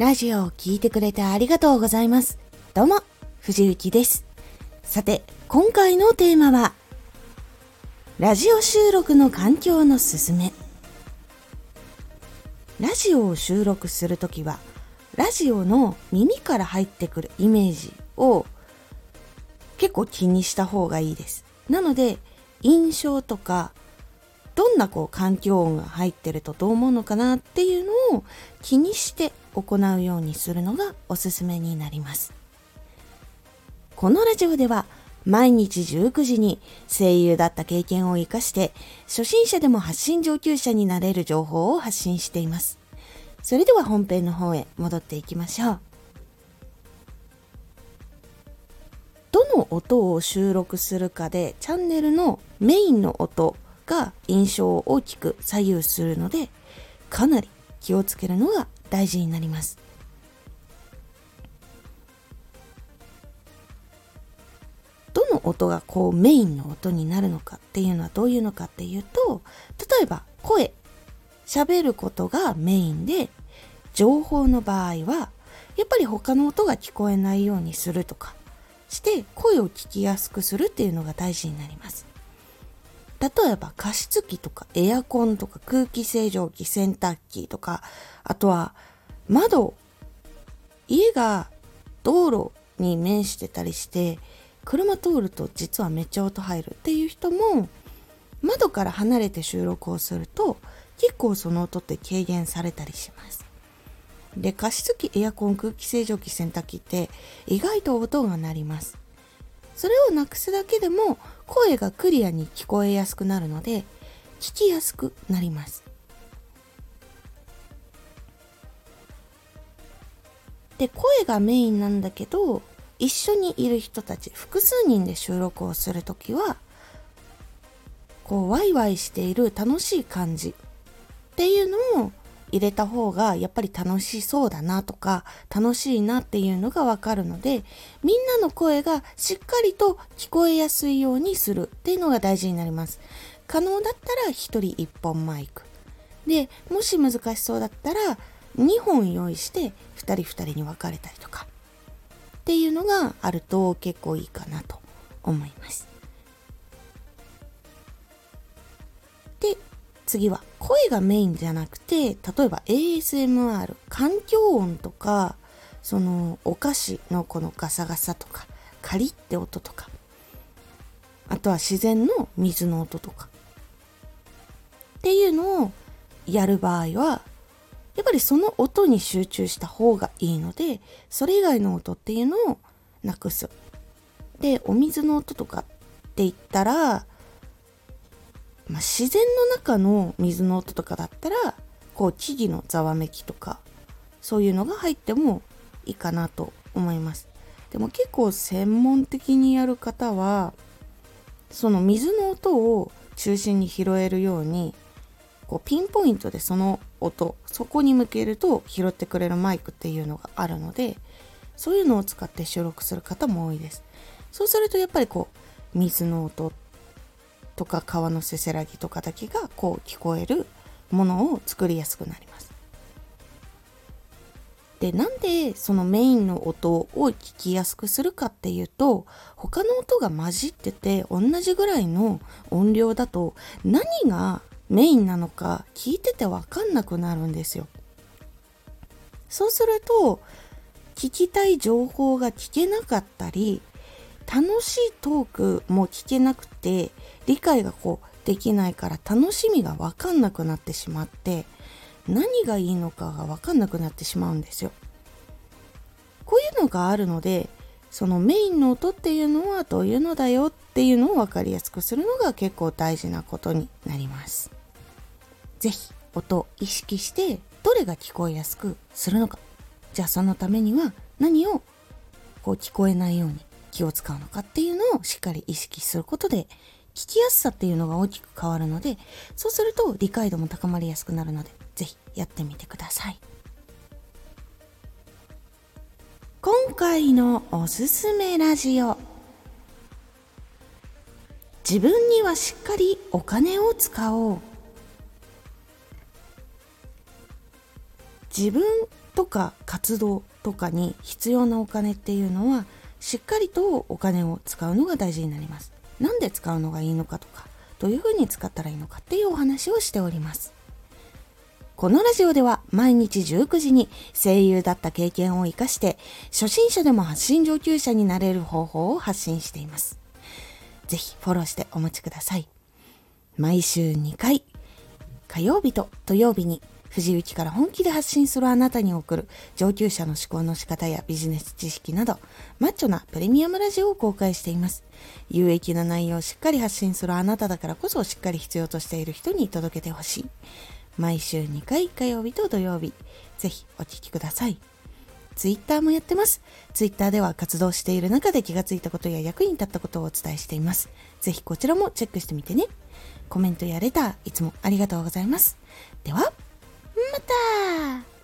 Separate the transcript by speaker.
Speaker 1: ラジオを聴いてくれてありがとうございます。どうも、藤幸です。さて、今回のテーマは、ラジオ収録の環境のすすめ。ラジオを収録するときは、ラジオの耳から入ってくるイメージを結構気にした方がいいです。なので、印象とか、どんなこう環境音が入ってるとどう思うのかなっていうのを気にして行うようにするのがおすすめになります。このラジオでは毎日19時に声優だった経験を活かして初心者でも発信上級者になれる情報を発信しています。それでは本編の方へ戻っていきましょう。どの音を収録するかでチャンネルのメインの音が印象を大きく左右するのでかなり気をつけるのが大事になります。どの音がこうメインの音になるのかっていうのはどういうのかっていうと例えば声喋ることがメインで情報の場合はやっぱり他の音が聞こえないようにするとかして声を聞きやすくするっていうのが大事になります例えば加湿器とかエアコンとか空気清浄機洗濯機とかあとは窓家が道路に面してたりして車通ると実はめっちゃ音入るっていう人も窓から離れて収録をすると結構その音って軽減されたりします。で、加湿器、エアコン、空気清浄機、洗濯機って意外と音が鳴ります。それをなくすだけでも声がクリアに聞こえやすくなるので聞きやすくなります。で、声がメインなんだけど一緒にいる人たち複数人で収録をするときはこうワイワイしている楽しい感じっていうのを入れた方がやっぱり楽しそうだなとか楽しいなっていうのがわかるのでみんなの声がしっかりと聞こえやすいようにするっていうのが大事になります。可能だったら1人1本マイク。で、もし難しそうだったら2本用意して2人2人に分かれたりとかっていうのがあると結構いいかなと思います。次は声がメインじゃなくて例えば ASMR 環境音とかそのお菓子のこのガサガサとかカリって音とかあとは自然の水の音とか。っていうのをやる場合はやっぱりその音に集中した方がいいのでそれ以外の音っていうのをなくす。でお水の音とかって言ったらまあ、自然の中の水の音とかだったらこう木々のざわめきとかそういうのが入ってもいいかなと思います。でも結構専門的にやる方はその水の音を中心に拾えるようにこうピンポイントでその音そこに向けると拾ってくれるマイクっていうのがあるのでそういうのを使って収録する方も多いです。そうするとやっぱりこう水の音とか川のせせらぎとかだけがこう聞こえるものを作りやすくなります。でなんでそのメインの音を聞きやすくするかっていうと他の音が混じってて同じぐらいの音量だと何がメインなのか聞いてて分かんなくなるんですよ。そうすると聞きたい情報が聞けなかったり楽しいトークも聞けなくて理解がこうできないから楽しみが分かんなくなってしまって何がいいのかが分かんなくなってしまうんですよ。こういうのがあるのでそのメインの音っていうのはどういうのだよっていうのを分かりやすくするのが結構大事なことになります。是非音を意識してどれが聞こえやすくするのかじゃあそのためには何をこう聞こえないように気を使うのかっていうのをしっかり意識することで聞きやすさっていうのが大きく変わるのでそうすると理解度も高まりやすくなるので是非やってみてください。今回のおすすめラジオ。自分にはしっかりお金を使おう。自分とか活動とかに必要なお金っていうのはしっかりとお金を使うのが大事になります。なんで使うのがいいのかとか、どういうふうに使ったらいいのかっていうお話をしております。このラジオでは毎日19時に声優だった経験を活かして初心者でも発信上級者になれる方法を発信しています。ぜひフォローしてお待ちください。毎週2回、火曜日と土曜日に藤雪から本気で発信するあなたに送る上級者の思考の仕方やビジネス知識など、マッチョなプレミアムラジオを公開しています。有益な内容をしっかり発信するあなただからこそしっかり必要としている人に届けてほしい。毎週2回火曜日と土曜日、ぜひお聴きください。ツイッターもやってます。ツイッターでは活動している中で気がついたことや役に立ったことをお伝えしています。ぜひこちらもチェックしてみてね。コメントやレター、いつもありがとうございます。では、また